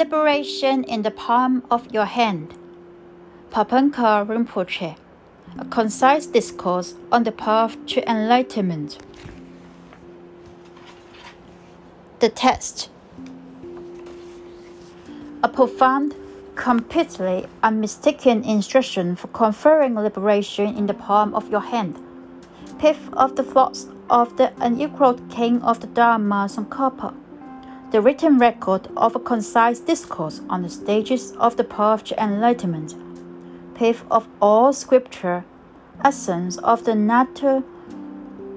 Liberation in the Palm of Your Hand. Pabongka Rinpoche. A concise discourse on the path to enlightenment. The text. A profound, completely unmistaken instruction for conferring liberation in the palm of your hand. Pith of the thoughts of the unequaled king of the Dharma Tsongkhapa the written record of a concise discourse on the stages of the path to enlightenment, pith of all scripture, essence of the matter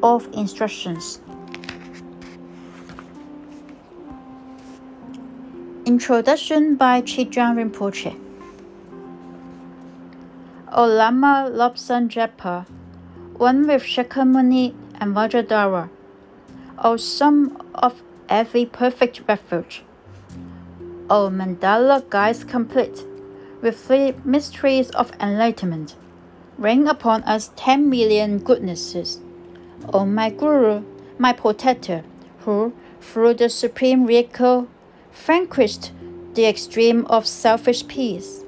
of instructions. Introduction by Trijang Rinpoche. O Lama Lobsang Drakpa, one with Shakyamuni and Vajradhara, O son of every perfect refuge. O mandala guides complete, with three mysteries of enlightenment, rain upon us ten million goodnesses. O my Guru, my protector, who, through the supreme vehicle, vanquished the extreme of selfish peace,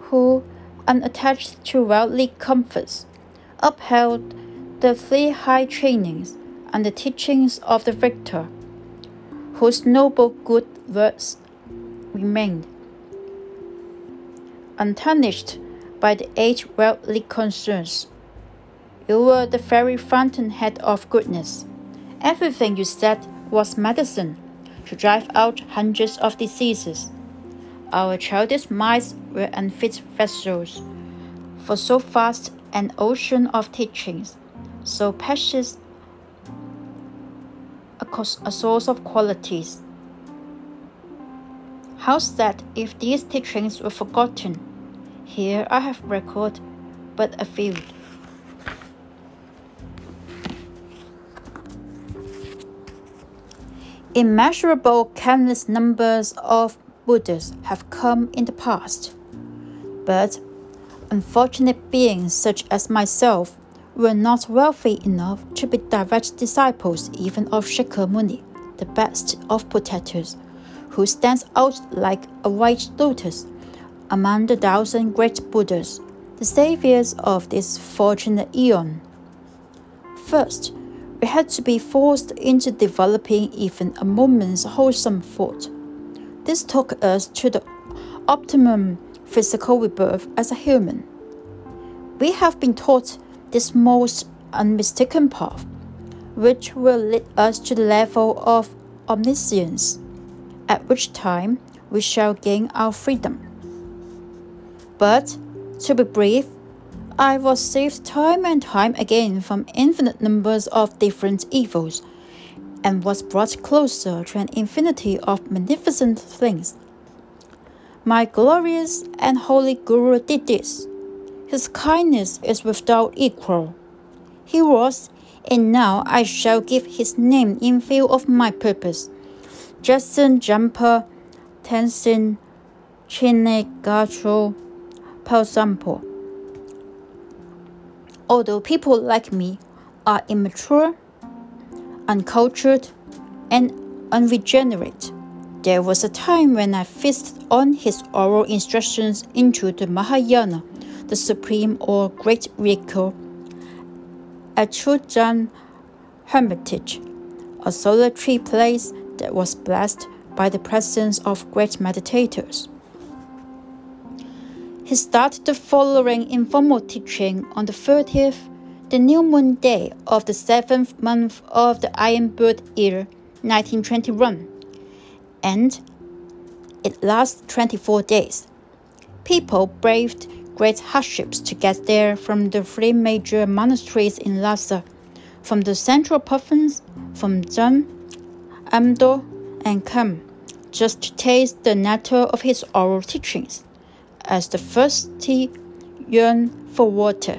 who, unattached to worldly comforts, upheld the three high trainings and the teachings of the victor whose noble good words remained untarnished by the age worldly concerns. You were the very fountainhead of goodness. Everything you said was medicine to drive out hundreds of diseases. Our childish minds were unfit vessels for so vast an ocean of teachings, so precious a, a source of qualities. How sad if these teachings were forgotten. Here I have recorded but a few. Immeasurable countless numbers of Buddhas have come in the past, but unfortunate beings such as myself were not wealthy enough to be direct disciples even of Shakyamuni, the best of protectors, who stands out like a white lotus among the thousand great Buddhas, the saviors of this fortunate eon. First, we had to be forced into developing even a moment's wholesome thought. This took us to the optimum physical rebirth as a human. We have been taught this most unmistakable path, which will lead us to the level of omniscience, at which time we shall gain our freedom. But, to be brief, I was saved time and time again from infinite numbers of different evils, and was brought closer to an infinity of magnificent things. My glorious and holy Guru did this his kindness is without equal. He was, and now I shall give his name in view of my purpose. Jetsun Jampa Tenzin Chinegacho Palsampo. Although people like me are immature, uncultured, and unregenerate, there was a time when I feasted on his oral instructions into the Mahayana the supreme or great vehicle, at Chuzang Hermitage, a solitary place that was blessed by the presence of great meditators. He started the following informal teaching on the 30th, the new moon day of the seventh month of the Iron Bird year, 1921, and it lasts 24 days. People braved great hardships to get there from the three major monasteries in Lhasa, from the central province, from Tsang, Amdo, and Kham, just to taste the nectar of his oral teachings, as the thirsty yearn for water.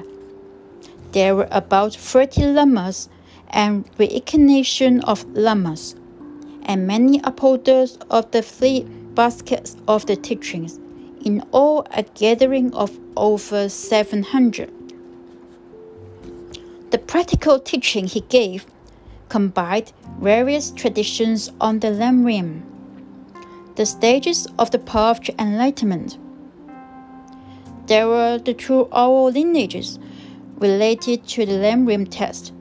There were about 30 lamas and reincarnation of lamas, and many upholders of the three baskets of the teachings in all a gathering of over 700. The practical teaching he gave combined various traditions on the Lamrim. the stages of the path to enlightenment. There were the two oral lineages related to the Lamrim test.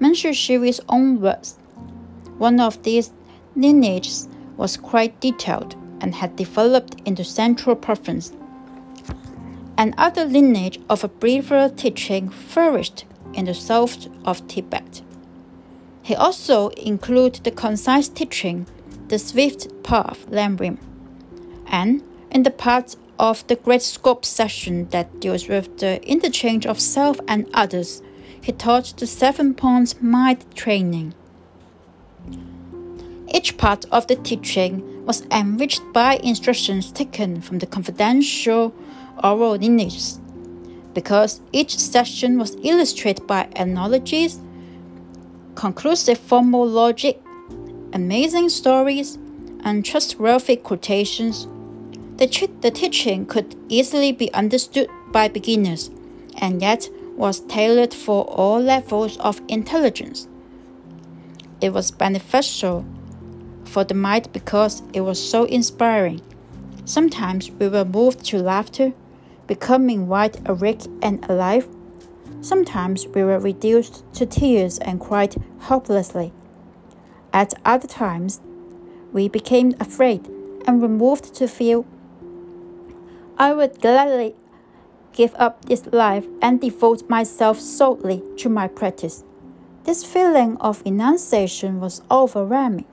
Manjushri's own words. One of these lineages was quite detailed and had developed into central preference. Another lineage of a briefer teaching flourished in the south of Tibet. He also included the concise teaching, the swift path Lamrim, and in the part of the great scope session that deals with the interchange of self and others, he taught the seven points mind training. Each part of the teaching was enriched by instructions taken from the confidential oral lineages, because each section was illustrated by analogies conclusive formal logic, amazing stories, and trustworthy quotations, the, the teaching could easily be understood by beginners and yet was tailored for all levels of intelligence. It was beneficial for the mind because it was so inspiring. Sometimes we were moved to laughter, becoming wide awake and alive Sometimes we were reduced to tears and cried helplessly. At other times, we became afraid and were moved to feel, I would gladly give up this life and devote myself solely to my practice. This feeling of renunciation was overwhelming.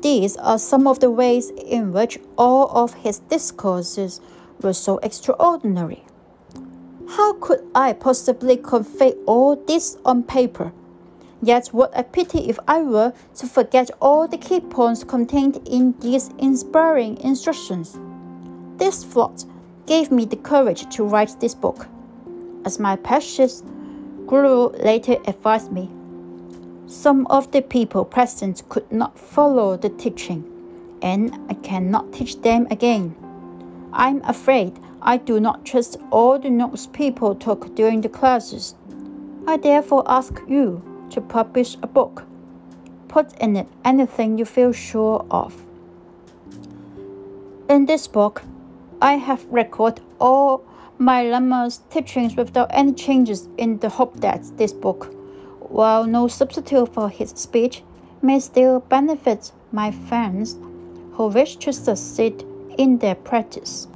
These are some of the ways in which all of his discourses were so extraordinary. How could I possibly convey all this on paper? Yet what a pity if I were to forget all the key points contained in these inspiring instructions. This thought gave me the courage to write this book. As my precious Guru later advised me, some of the people present could not follow the teaching, and I cannot teach them again. I'm afraid I do not trust all the notes people took during the classes. I therefore ask you to publish a book. Put in it anything you feel sure of. In this book, I have recorded all my Lama's teachings without any changes in the hope that this book, while no substitute for his speech, may still benefit my friends who wish to succeed in their practice.